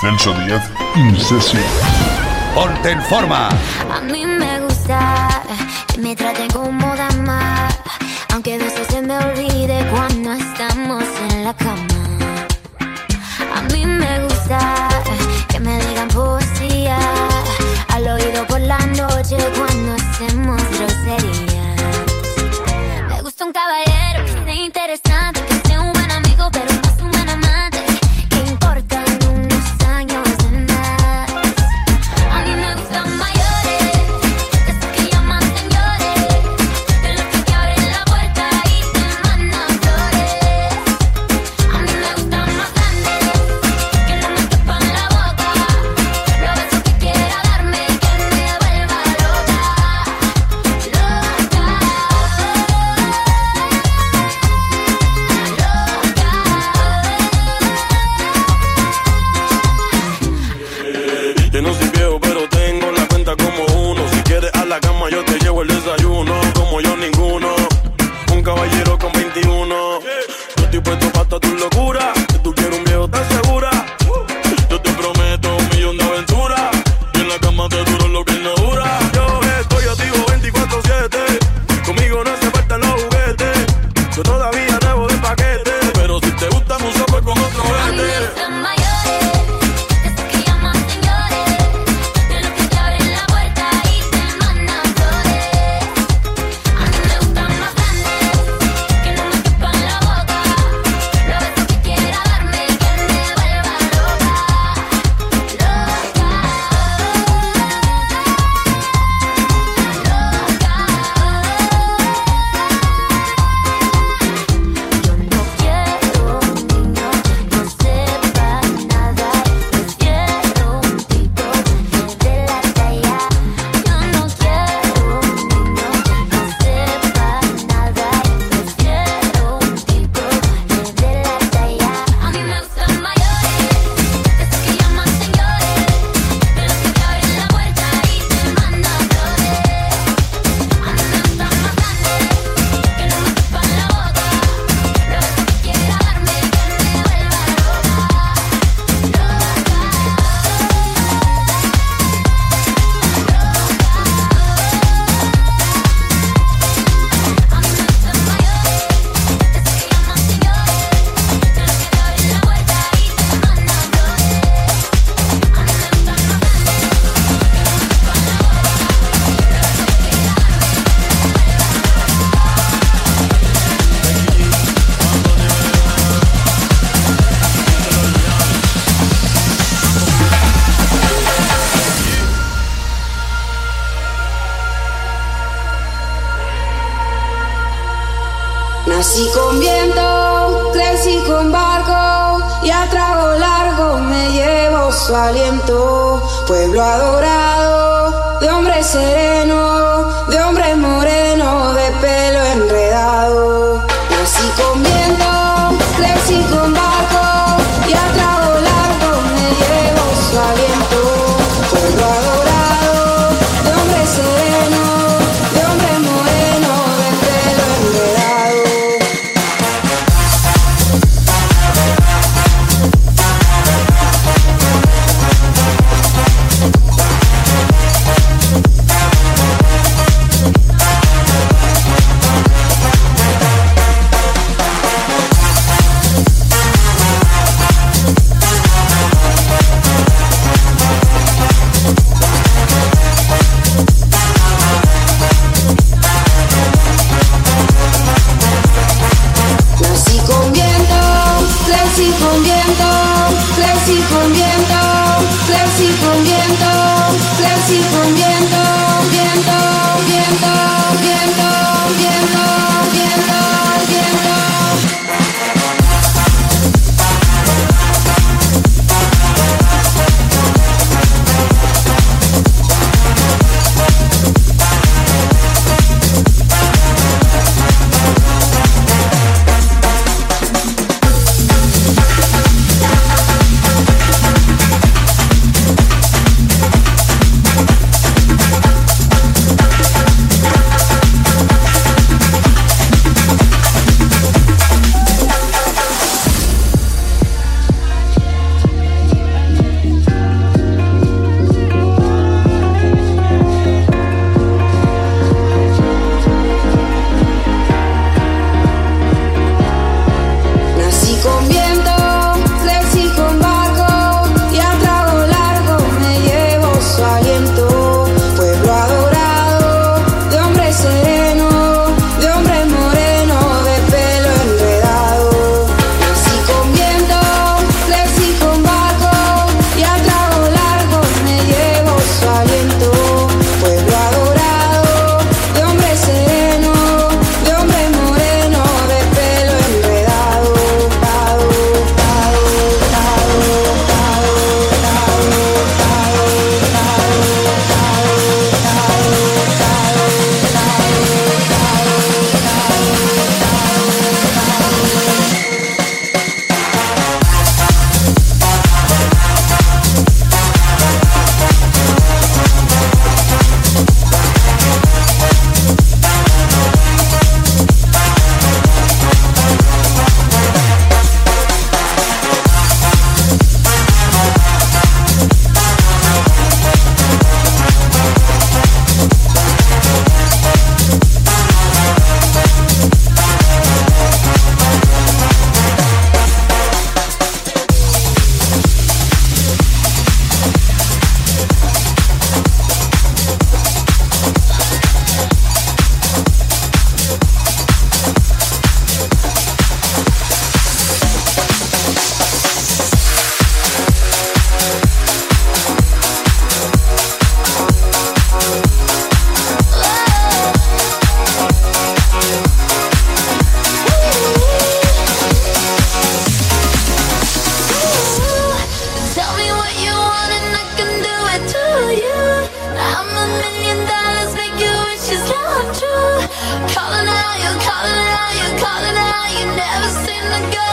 Celso Díaz, Incesio. Ponte en forma. A mí me gusta que me traten como dama, aunque a veces se me olvide cuando estamos en la cama. A mí me gusta que me digan poesía al oído por la noche cuando but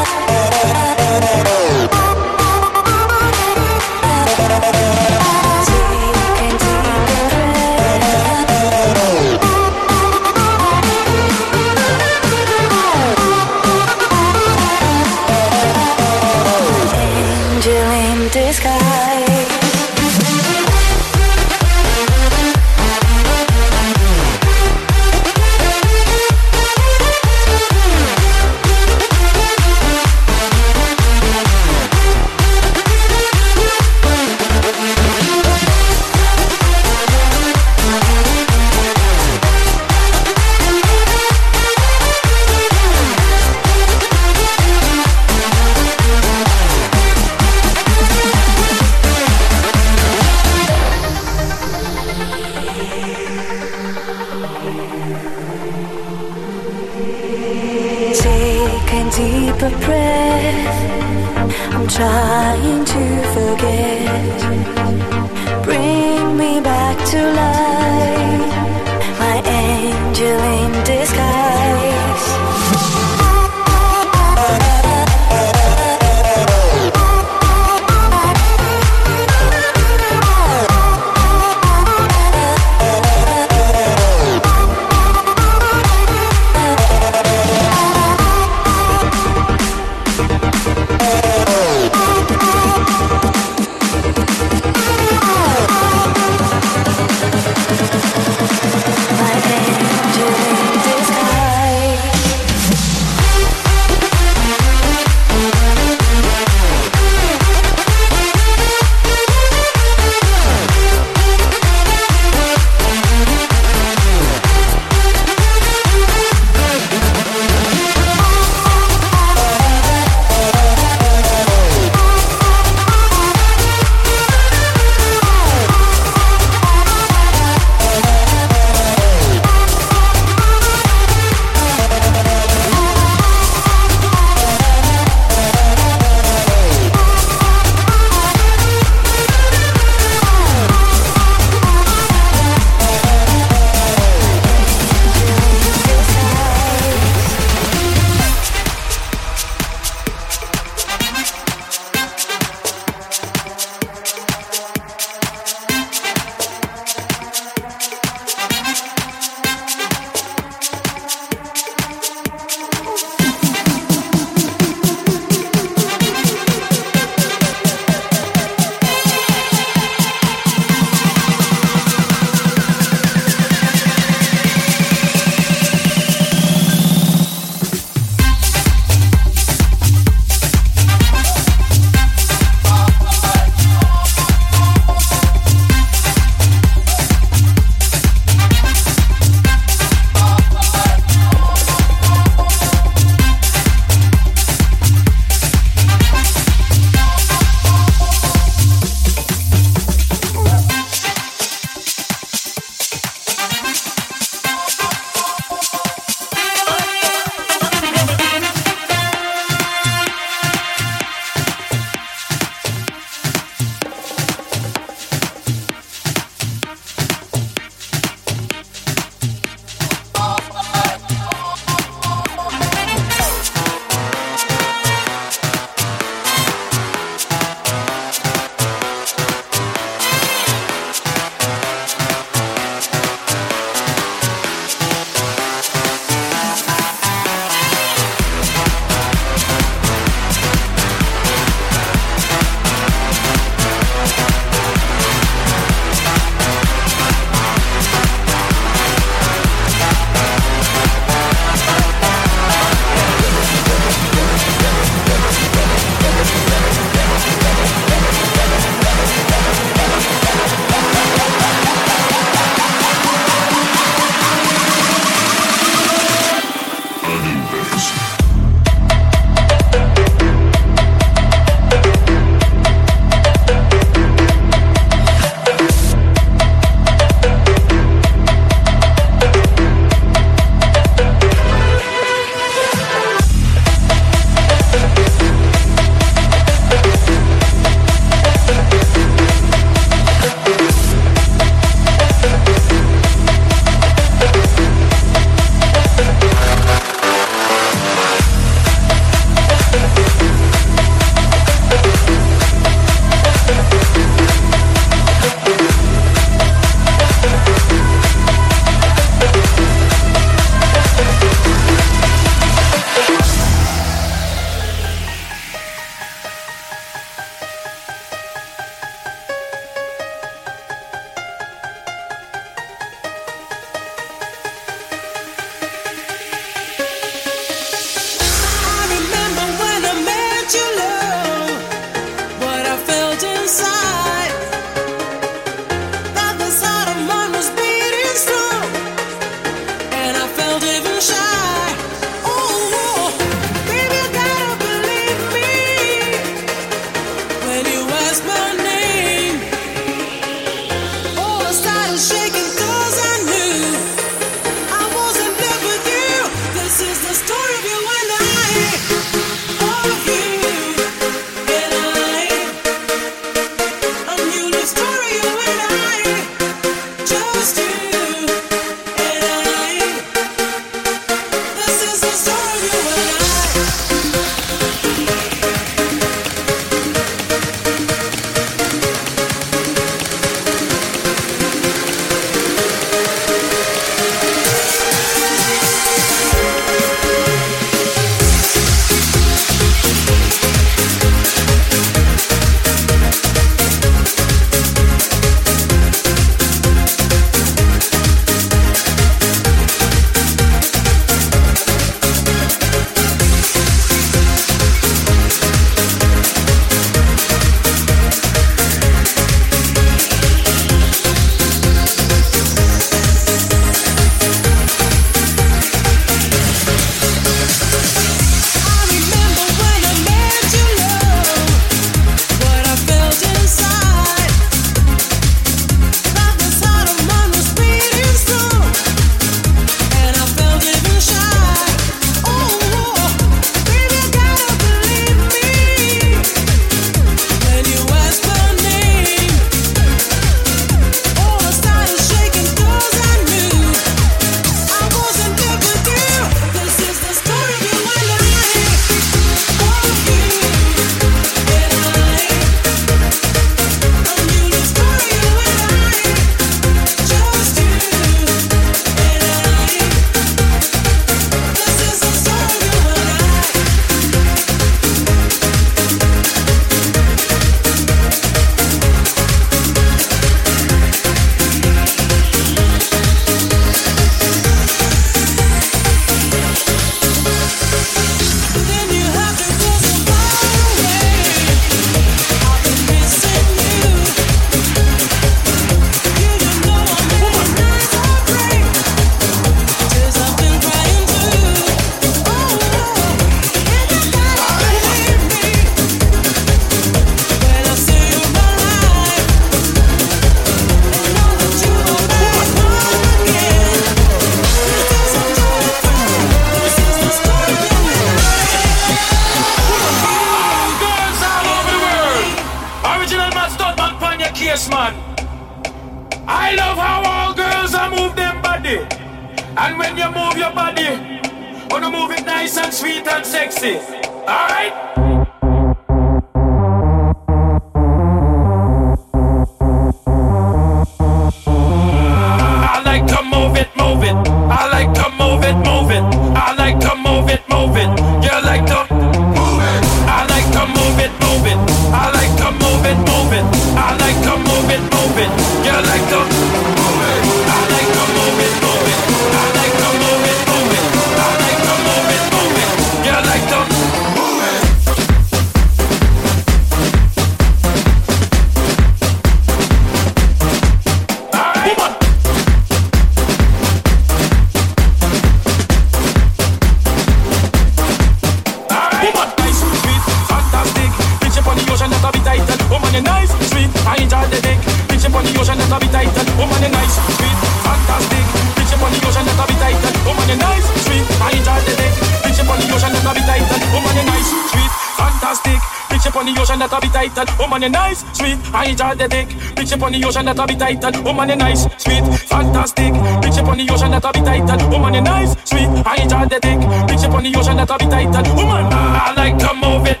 I enjoy the dick. Bitch up on the ocean, that'll be tight. And woman, oh, you nice, sweet, fantastic. Bitch up on the ocean, that'll be tight. And woman, oh, you nice, sweet, I enjoy the dick. Bitch up on the ocean, that'll be tight. And woman, oh, I like to move it.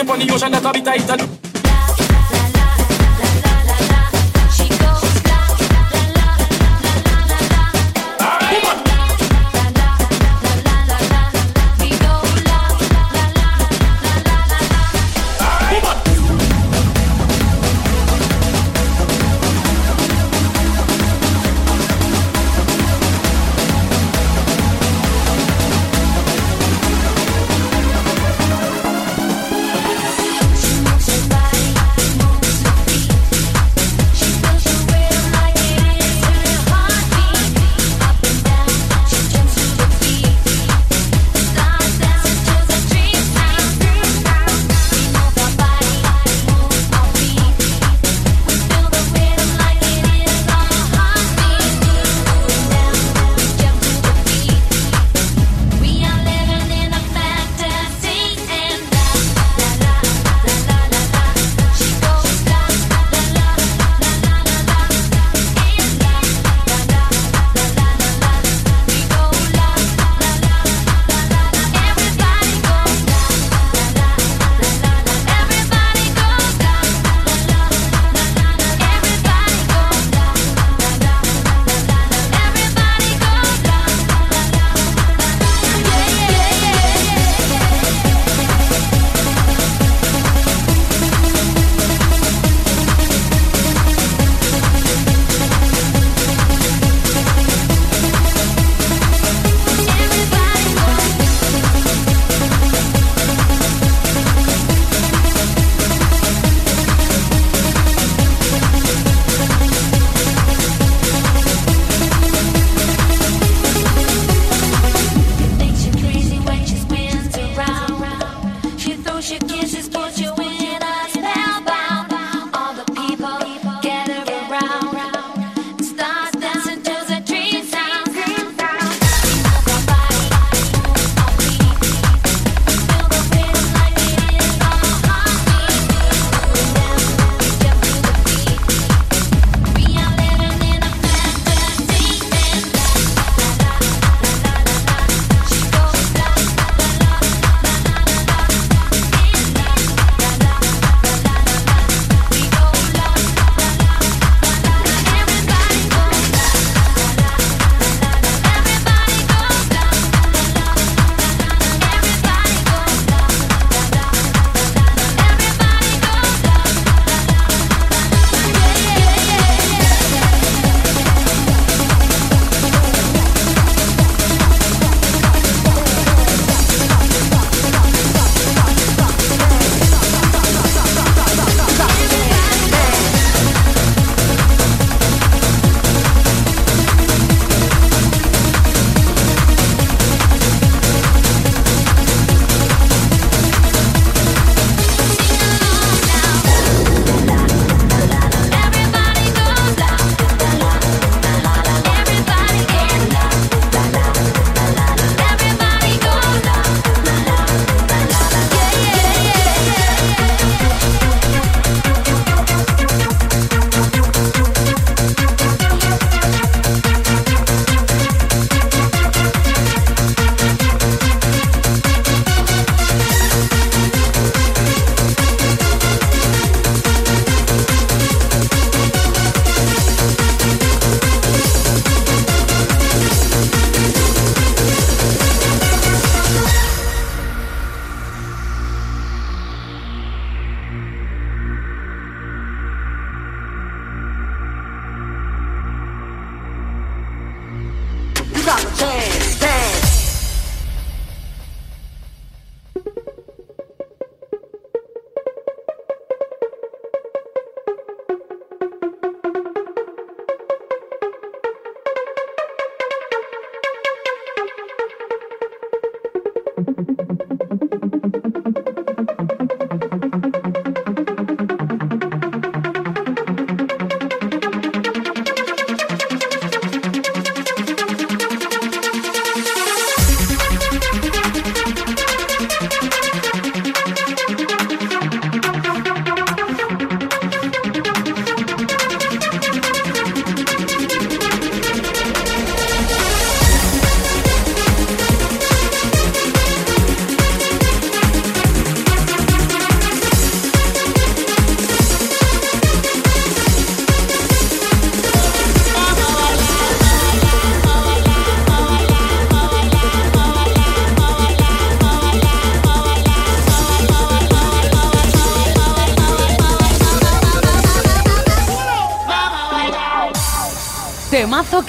ship on the ocean that habita Italy.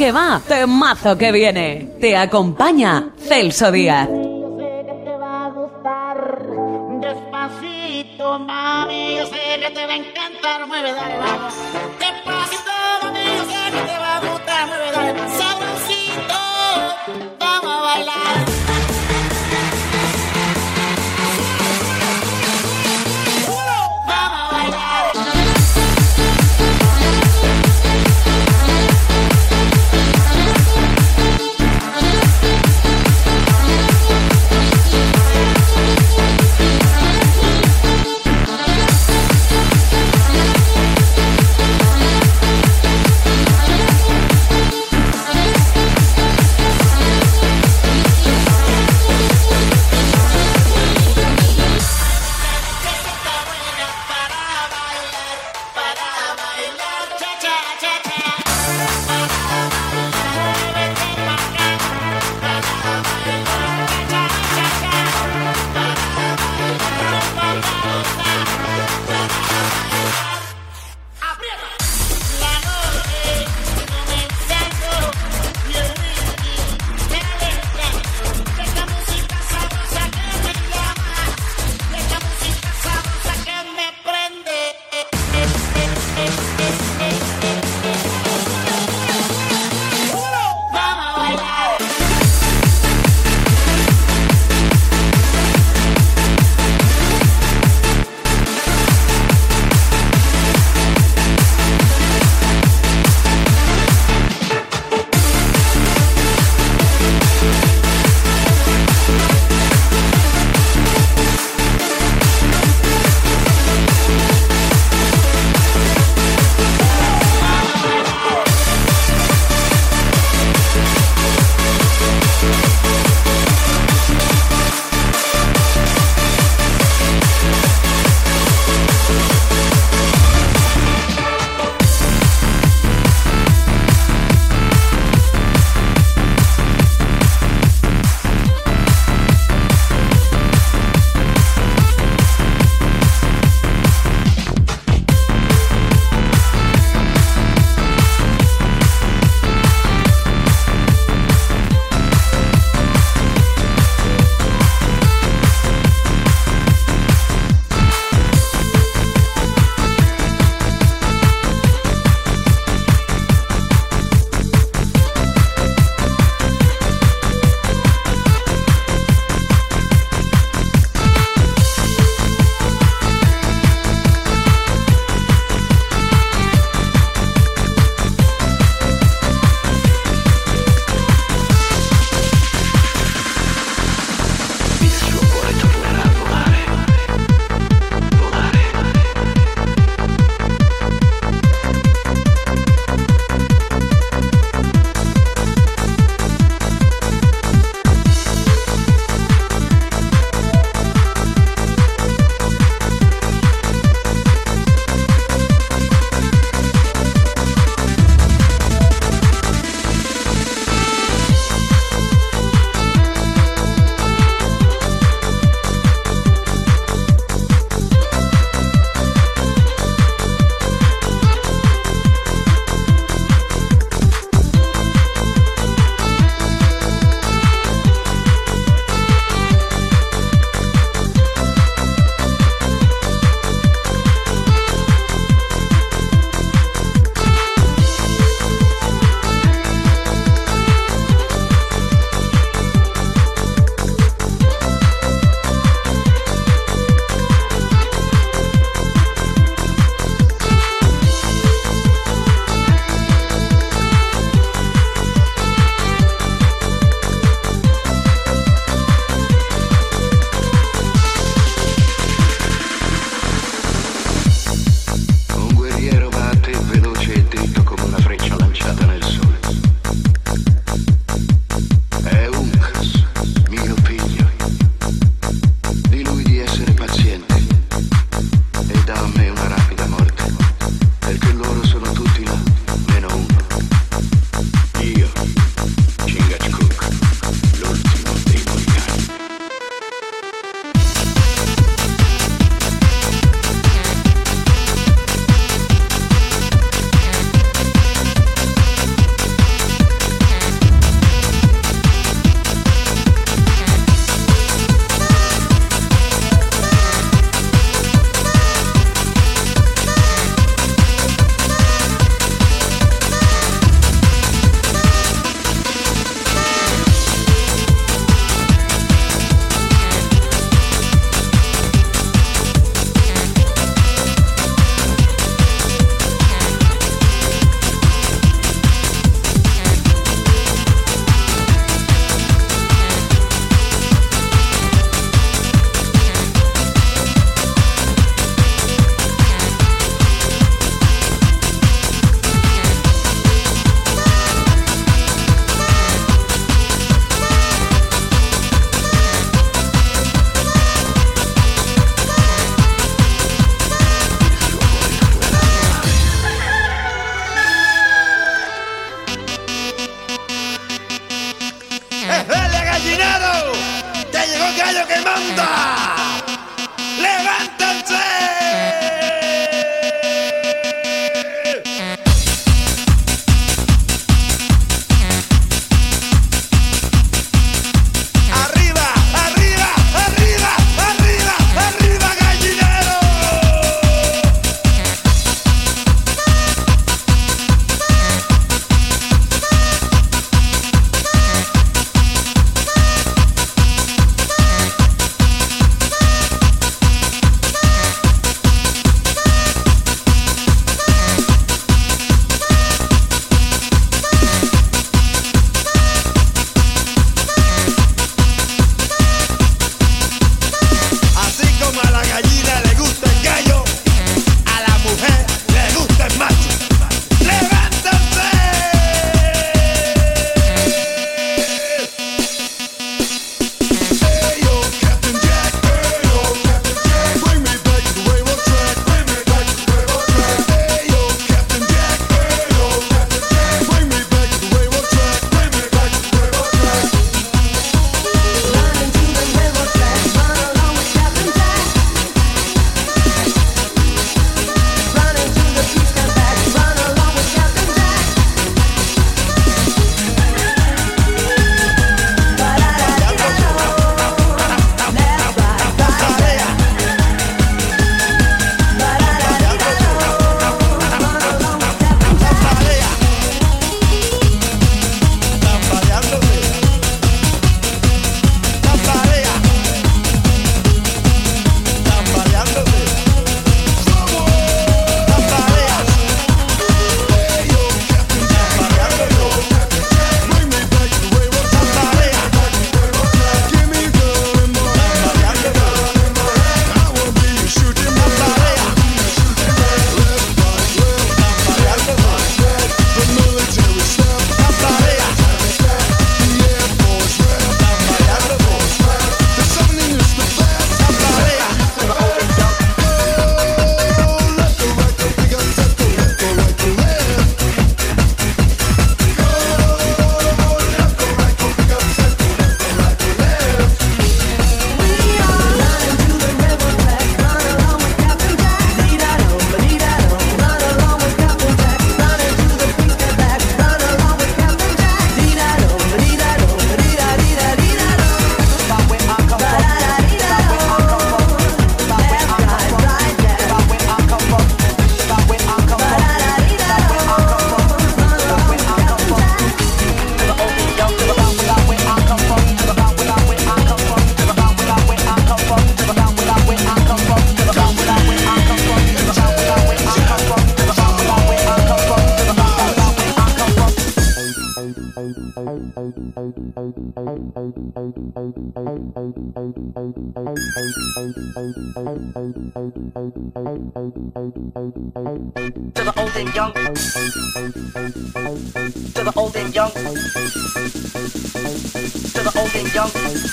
Que va, temazo que viene. Te acompaña Celso Díaz.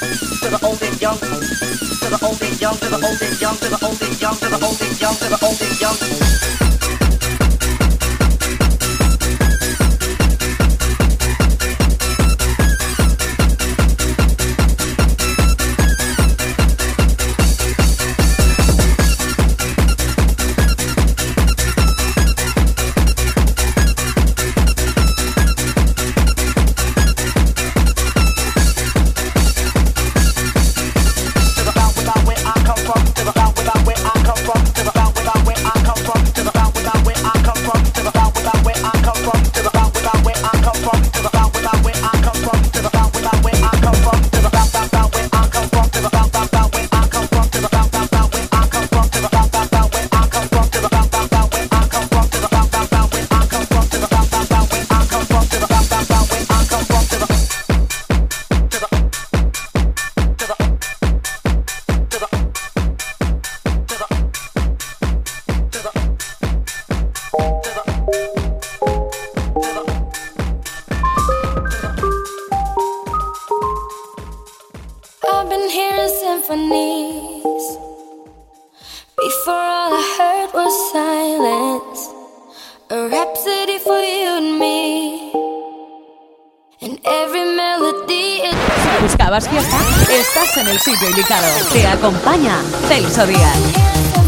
And old and is ¿Buscabas fiesta? Estás en el sitio indicado. Te acompaña Celso Díaz.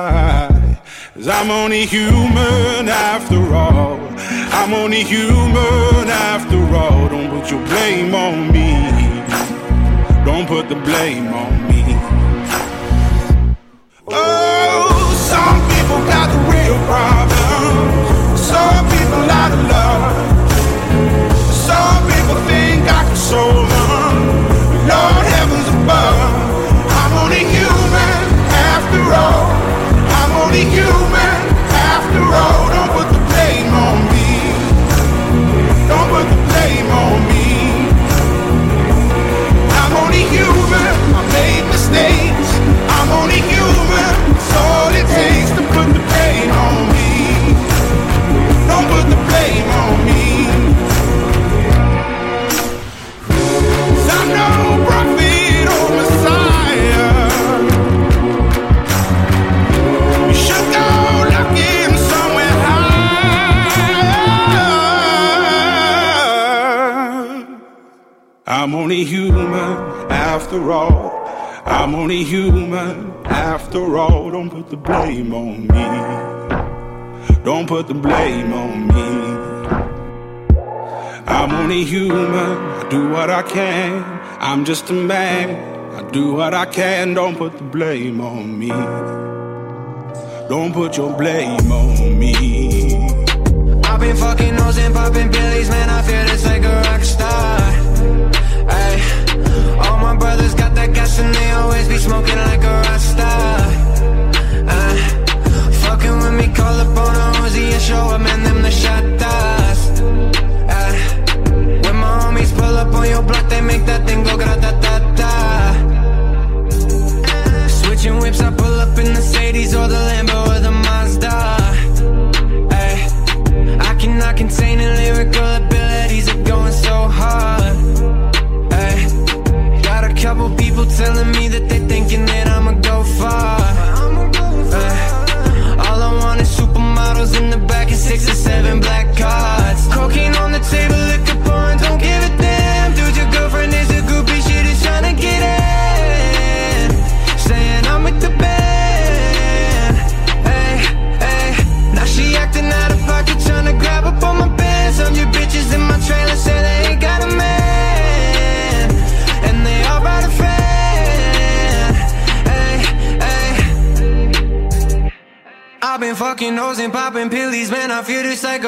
Cause I'm only human after all. I'm only human after all. Don't put your blame on me. Don't put the blame on me. Oh, some people got the real problems. Some people out of love. Put the blame on me. I'm only human. I do what I can. I'm just a man. I do what I can. Don't put the blame on me. Don't put your blame on me. I've been fucking hoes and popping pillies, man. I feel just like a rock star. Ay, all my brothers got that gas and they always be smoking like a rock star. Call up on a Uzi and show up, man. Them the shot toss. Ay, eh, when my homies pull up on your block, they make that thing go grata ta ta. Eh, switching whips, I pull up in the Mercedes or the Lambo or the Mazda. Ay, I cannot contain the lyrical abilities of going so hard. Ay, got a couple people telling me that they I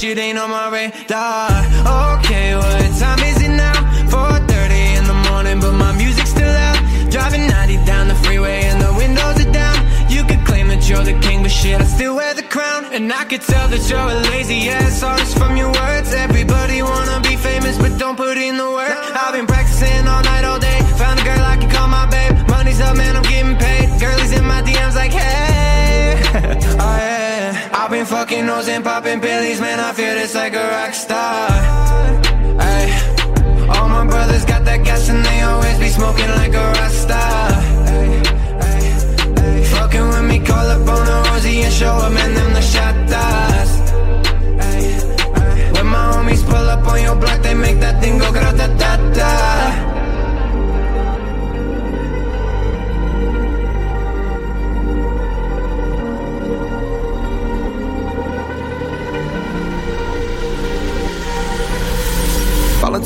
shit ain't on my radar. Okay, what time is it now? 4.30 in the morning, but my music's still out. Driving 90 down the freeway and the windows are down. You could claim that you're the king, but shit, I still wear the crown. And I could tell that you're a lazy ass artist. From your words Everybody wanna be famous, but don't put in the work. Smoking nose and popping pillies, man, I feel this like a rock star. Ay, all my brothers got that gas and they always be smoking like a rock star. Fucking with me, call up on a rosy and show up, man, them the shot does. When my homies pull up on your block, they make that thing go grata-ta-ta.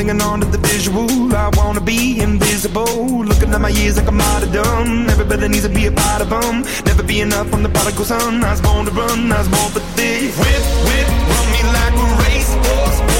hanging on to the visual. I wanna be invisible. Looking at my years like I'm out. Everybody needs to be a part of them. Never be enough on the prodigal son. I was born to run, I was born for this. Whip, whip, run me like a racehorse.